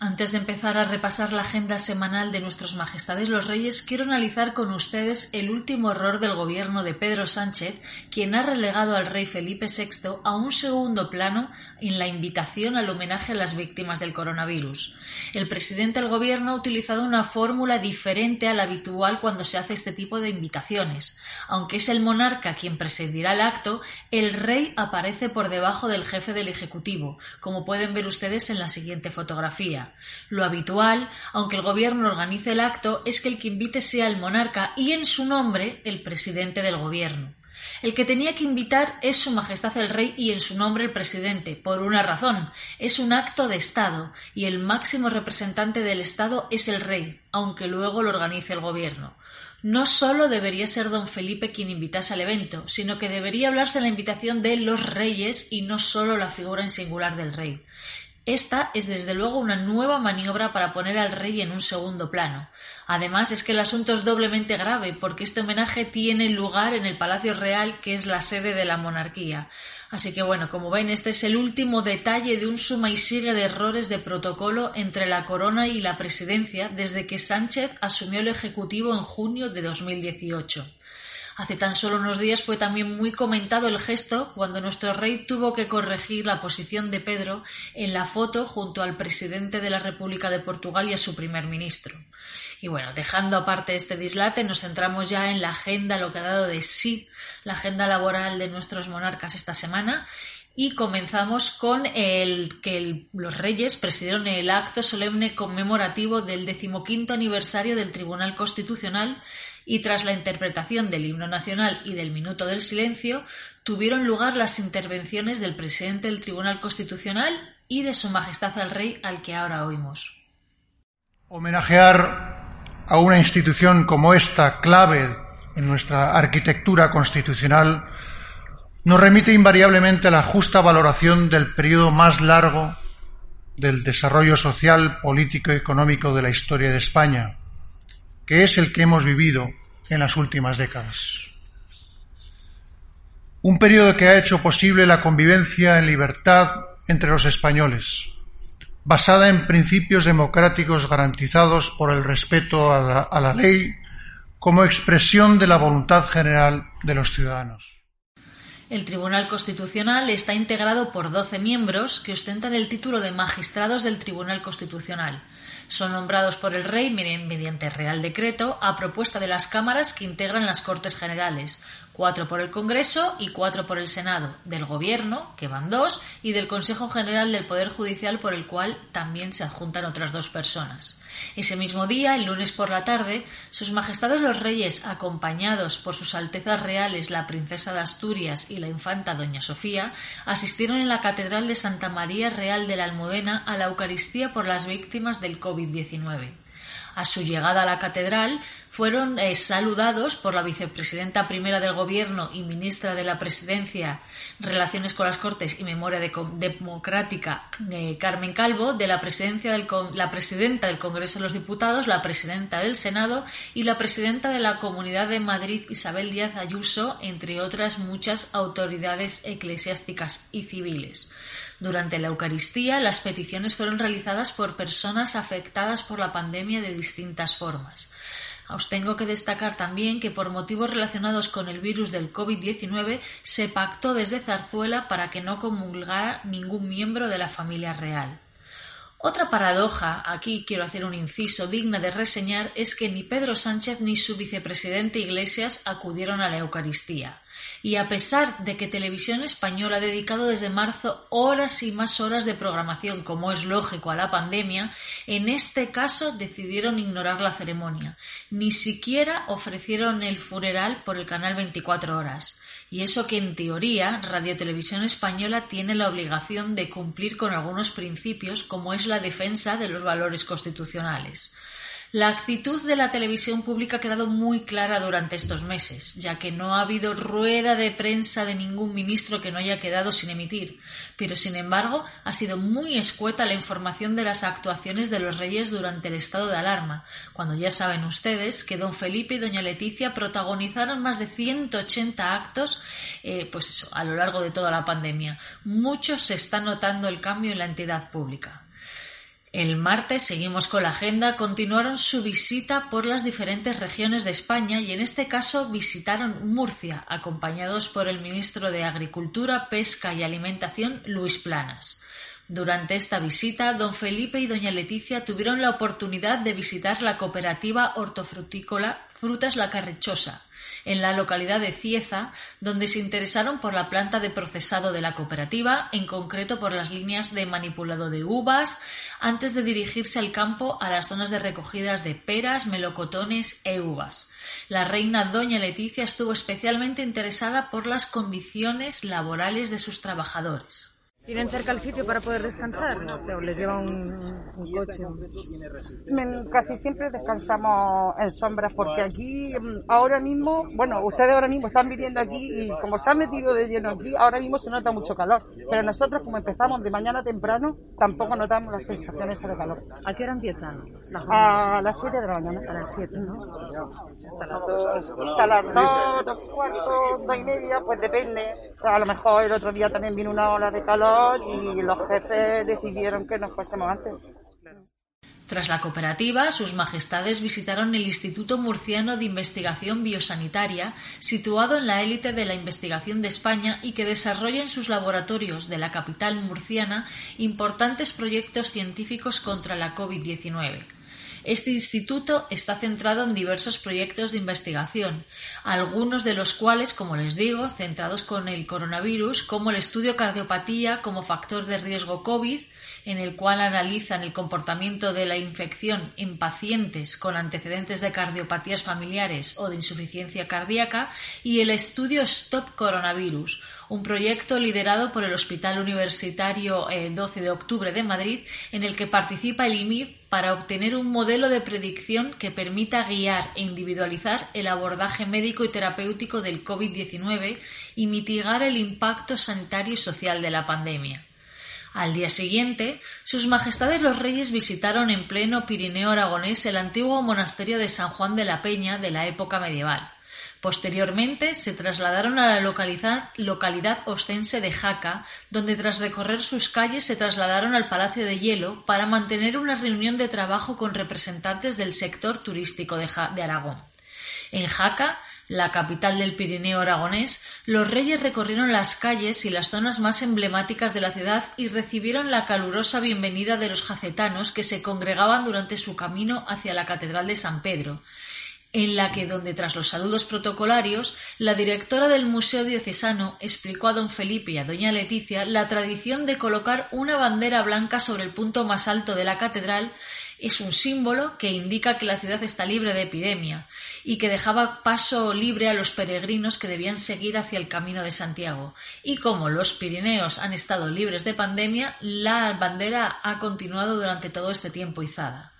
Antes de empezar a repasar la agenda semanal de nuestros majestades los reyes, quiero analizar con ustedes el último error del gobierno de Pedro Sánchez, quien ha relegado al rey Felipe VI a un segundo plano en la invitación al homenaje a las víctimas del coronavirus. El presidente del gobierno ha utilizado una fórmula diferente a la habitual cuando se hace este tipo de invitaciones. Aunque es el monarca quien presidirá el acto, el rey aparece por debajo del jefe del Ejecutivo, como pueden ver ustedes en la siguiente fotografía. Lo habitual, aunque el gobierno organice el acto, es que el que invite sea el monarca y en su nombre el presidente del gobierno. El que tenía que invitar es Su Majestad el Rey y en su nombre el presidente, por una razón. Es un acto de Estado y el máximo representante del Estado es el Rey, aunque luego lo organice el Gobierno. No solo debería ser don Felipe quien invitase al evento, sino que debería hablarse la invitación de los reyes y no solo la figura en singular del rey. Esta es desde luego una nueva maniobra para poner al rey en un segundo plano. Además es que el asunto es doblemente grave porque este homenaje tiene lugar en el Palacio Real, que es la sede de la monarquía. Así que bueno, como ven, este es el último detalle de un suma y sigue de errores de protocolo entre la corona y la presidencia desde que Sánchez asumió el Ejecutivo en junio de 2018. Hace tan solo unos días fue también muy comentado el gesto cuando nuestro rey tuvo que corregir la posición de Pedro en la foto junto al presidente de la República de Portugal y a su primer ministro. Y bueno, dejando aparte este dislate, nos centramos ya en la agenda, lo que ha dado de sí la agenda laboral de nuestros monarcas esta semana y comenzamos con el que los reyes presidieron el acto solemne conmemorativo del decimoquinto aniversario del Tribunal Constitucional y tras la interpretación del himno nacional y del minuto del silencio, tuvieron lugar las intervenciones del presidente del Tribunal Constitucional y de Su Majestad el Rey, al que ahora oímos. Homenajear a una institución como esta, clave en nuestra arquitectura constitucional, nos remite invariablemente a la justa valoración del periodo más largo del desarrollo social, político y económico de la historia de España, que es el que hemos vivido en las últimas décadas. Un periodo que ha hecho posible la convivencia en libertad entre los españoles, basada en principios democráticos garantizados por el respeto a la, a la ley como expresión de la voluntad general de los ciudadanos. El Tribunal Constitucional está integrado por doce miembros que ostentan el título de magistrados del Tribunal Constitucional son nombrados por el rey mediante real decreto a propuesta de las cámaras que integran las Cortes Generales, cuatro por el Congreso y cuatro por el Senado, del Gobierno, que van dos, y del Consejo General del Poder Judicial, por el cual también se adjuntan otras dos personas. Ese mismo día, el lunes por la tarde, sus majestades los reyes, acompañados por sus altezas reales la princesa de Asturias y la infanta doña Sofía, asistieron en la Catedral de Santa María Real de la Almudena a la Eucaristía por las víctimas del COVID-19. A su llegada a la catedral fueron eh, saludados por la vicepresidenta primera del Gobierno y ministra de la Presidencia, Relaciones con las Cortes y Memoria Democrática, eh, Carmen Calvo, de la, presidencia del, la presidenta del Congreso de los Diputados, la presidenta del Senado y la presidenta de la Comunidad de Madrid, Isabel Díaz Ayuso, entre otras muchas autoridades eclesiásticas y civiles. Durante la Eucaristía, las peticiones fueron realizadas por personas afectadas por la pandemia de distintas formas. Os tengo que destacar también que por motivos relacionados con el virus del COVID-19 se pactó desde Zarzuela para que no comulgara ningún miembro de la familia real. Otra paradoja, aquí quiero hacer un inciso digna de reseñar, es que ni Pedro Sánchez ni su vicepresidente Iglesias acudieron a la Eucaristía. Y a pesar de que Televisión Española ha dedicado desde marzo horas y más horas de programación, como es lógico, a la pandemia, en este caso decidieron ignorar la ceremonia. Ni siquiera ofrecieron el funeral por el canal 24 horas. Y eso que en teoría Radio Televisión Española tiene la obligación de cumplir con algunos principios como es la defensa de los valores constitucionales. La actitud de la televisión pública ha quedado muy clara durante estos meses, ya que no ha habido rueda de prensa de ningún ministro que no haya quedado sin emitir, pero sin embargo ha sido muy escueta la información de las actuaciones de los reyes durante el estado de alarma, cuando ya saben ustedes que don Felipe y doña Leticia protagonizaron más de 180 actos eh, pues a lo largo de toda la pandemia. Mucho se está notando el cambio en la entidad pública. El martes seguimos con la agenda, continuaron su visita por las diferentes regiones de España y en este caso visitaron Murcia, acompañados por el ministro de Agricultura, Pesca y Alimentación, Luis Planas. Durante esta visita, don Felipe y doña Leticia tuvieron la oportunidad de visitar la cooperativa hortofrutícola Frutas La Carrichosa, en la localidad de Cieza, donde se interesaron por la planta de procesado de la cooperativa, en concreto por las líneas de manipulado de uvas, antes de dirigirse al campo a las zonas de recogidas de peras, melocotones e uvas. La reina doña Leticia estuvo especialmente interesada por las condiciones laborales de sus trabajadores. ¿Tienen cerca el sitio para poder descansar o les lleva un, coche? Casi siempre descansamos en sombras porque aquí mm, ahora mismo, bueno, ustedes ahora mismo están viviendo aquí y como se han metido de lleno aquí, ahora mismo se nota mucho calor. Pero nosotros como empezamos de mañana temprano, tampoco notamos las sensaciones de calor. ¿A qué hora empiezan? a las 7 de la mañana. A las 7, ¿no? Hasta las 2, hasta las 2, 2 y cuarto, 2 y media, pues depende. A lo mejor el otro día también vino una ola de calor y los jefes decidieron que nos fuésemos antes. Tras la cooperativa, sus majestades visitaron el Instituto Murciano de Investigación Biosanitaria, situado en la élite de la investigación de España y que desarrolla en sus laboratorios de la capital murciana importantes proyectos científicos contra la COVID-19. Este instituto está centrado en diversos proyectos de investigación, algunos de los cuales, como les digo, centrados con el coronavirus, como el estudio cardiopatía como factor de riesgo COVID, en el cual analizan el comportamiento de la infección en pacientes con antecedentes de cardiopatías familiares o de insuficiencia cardíaca, y el estudio Stop Coronavirus, un proyecto liderado por el Hospital Universitario 12 eh, de Octubre de Madrid, en el que participa el IMIR para obtener un modelo de predicción que permita guiar e individualizar el abordaje médico y terapéutico del COVID-19 y mitigar el impacto sanitario y social de la pandemia. Al día siguiente, sus majestades los reyes visitaron en pleno Pirineo aragonés el antiguo monasterio de San Juan de la Peña de la época medieval. Posteriormente se trasladaron a la localidad, ostense de Jaca, donde tras recorrer sus calles se trasladaron al Palacio de Hielo para mantener una reunión de trabajo con representantes del sector turístico de, de Aragón. En Jaca, la capital del Pirineo aragonés, los reyes recorrieron las calles y las zonas más emblemáticas de la ciudad y recibieron la calurosa bienvenida de los jacetanos que se congregaban durante su camino hacia la Catedral de San Pedro, en la que, donde tras los saludos protocolarios, la directora del Museo Diocesano explicó a don Felipe y a doña Leticia la tradición de colocar una bandera blanca sobre el punto más alto de la catedral es un símbolo que indica que la ciudad está libre de epidemia y que dejaba paso libre a los peregrinos que debían seguir hacia el camino de Santiago. Y como los Pirineos han estado libres de pandemia, la bandera ha continuado durante todo este tiempo izada.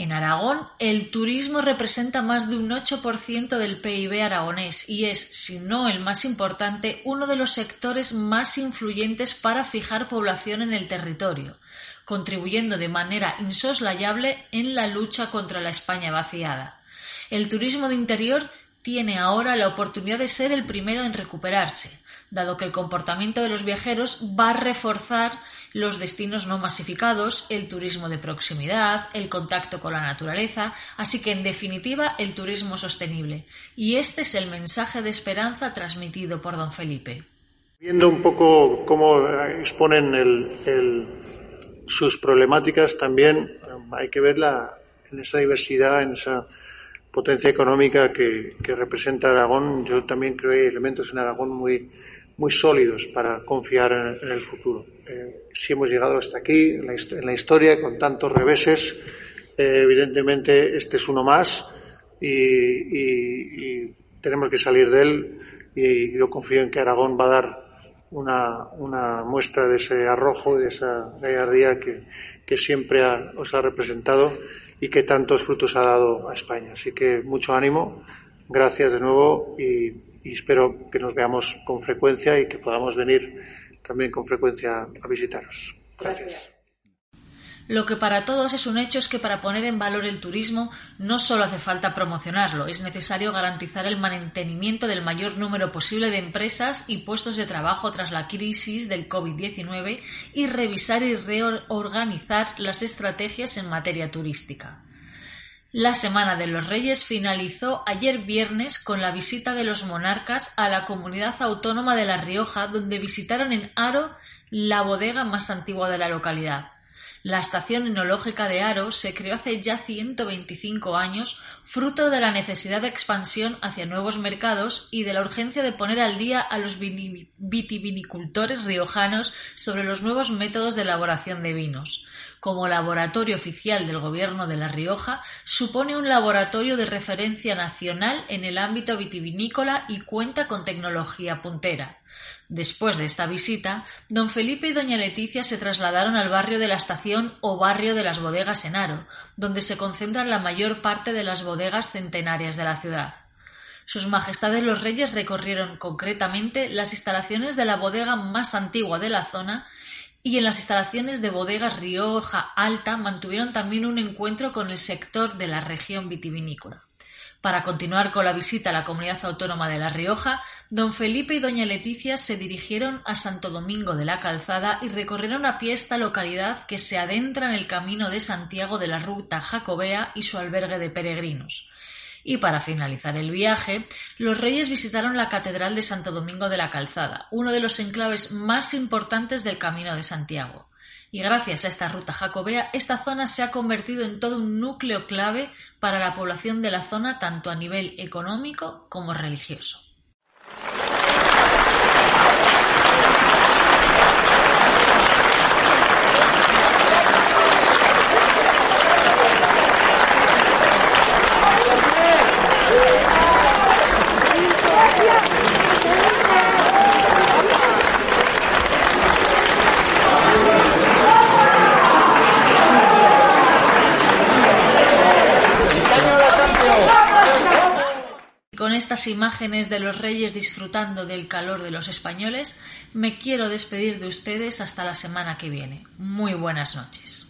En Aragón, el turismo representa más de un 8% del PIB aragonés y es, si no el más importante, uno de los sectores más influyentes para fijar población en el territorio, contribuyendo de manera insoslayable en la lucha contra la España vaciada. El turismo de interior tiene ahora la oportunidad de ser el primero en recuperarse, dado que el comportamiento de los viajeros va a reforzar los destinos no masificados, el turismo de proximidad, el contacto con la naturaleza, así que en definitiva el turismo sostenible. Y este es el mensaje de esperanza transmitido por don Felipe. Viendo un poco cómo exponen sus problemáticas, también hay que verla en esa diversidad, en esa potencia económica que, representa Aragón. Yo también creo que hay elementos en Aragón muy, muy sólidos para confiar en, el futuro. Eh, si hemos llegado hasta aquí en la, historia con tantos reveses, eh, evidentemente este es uno más y, tenemos que salir de él y yo confío en que Aragón va a dar una, muestra de ese arrojo, de esa gallardía que, que siempre os ha representado y que tantos frutos ha dado a España. Así que mucho ánimo gracias de nuevo y, espero que nos veamos con frecuencia y que podamos venir también con frecuencia a visitaros. Gracias. Lo que para todos es un hecho es que para poner en valor el turismo no solo hace falta promocionarlo, es necesario garantizar el mantenimiento del mayor número posible de empresas y puestos de trabajo tras la crisis del COVID-19 y revisar y reorganizar las estrategias en materia turística. La Semana de los Reyes finalizó ayer viernes con la visita de los monarcas a la comunidad autónoma de La Rioja, donde visitaron en Aro la bodega más antigua de la localidad. La estación enológica de Aro se creó hace ya 125 años, fruto de la necesidad de expansión hacia nuevos mercados y de la urgencia de poner al día a los vitivinicultores riojanos sobre los nuevos métodos de elaboración de vinos. Como laboratorio oficial del Gobierno de La Rioja, supone un laboratorio de referencia nacional en el ámbito vitivinícola y cuenta con tecnología puntera. Después de esta visita, don Felipe y doña Leticia se trasladaron al barrio de la estación o barrio de las bodegas en Aro, donde se concentran la mayor parte de las bodegas centenarias de la ciudad. Sus Majestades los Reyes recorrieron concretamente las instalaciones de la bodega más antigua de la zona y en las instalaciones de bodegas Rioja Alta mantuvieron también un encuentro con el sector de la región vitivinícola. Para continuar con la visita a la comunidad autónoma de La Rioja, don Felipe y doña Leticia se dirigieron a Santo Domingo de la Calzada y recorrieron a pie esta localidad que se adentra en el camino de Santiago de la ruta jacobea y su albergue de peregrinos. Y para finalizar el viaje, los reyes visitaron la Catedral de Santo Domingo de la Calzada, uno de los enclaves más importantes del Camino de Santiago y gracias a esta ruta jacobea esta zona se ha convertido en todo un núcleo clave para la población de la zona tanto a nivel económico como religioso. Imágenes de los reyes disfrutando del calor de los españoles, me quiero despedir de ustedes hasta la semana que viene. Muy buenas noches.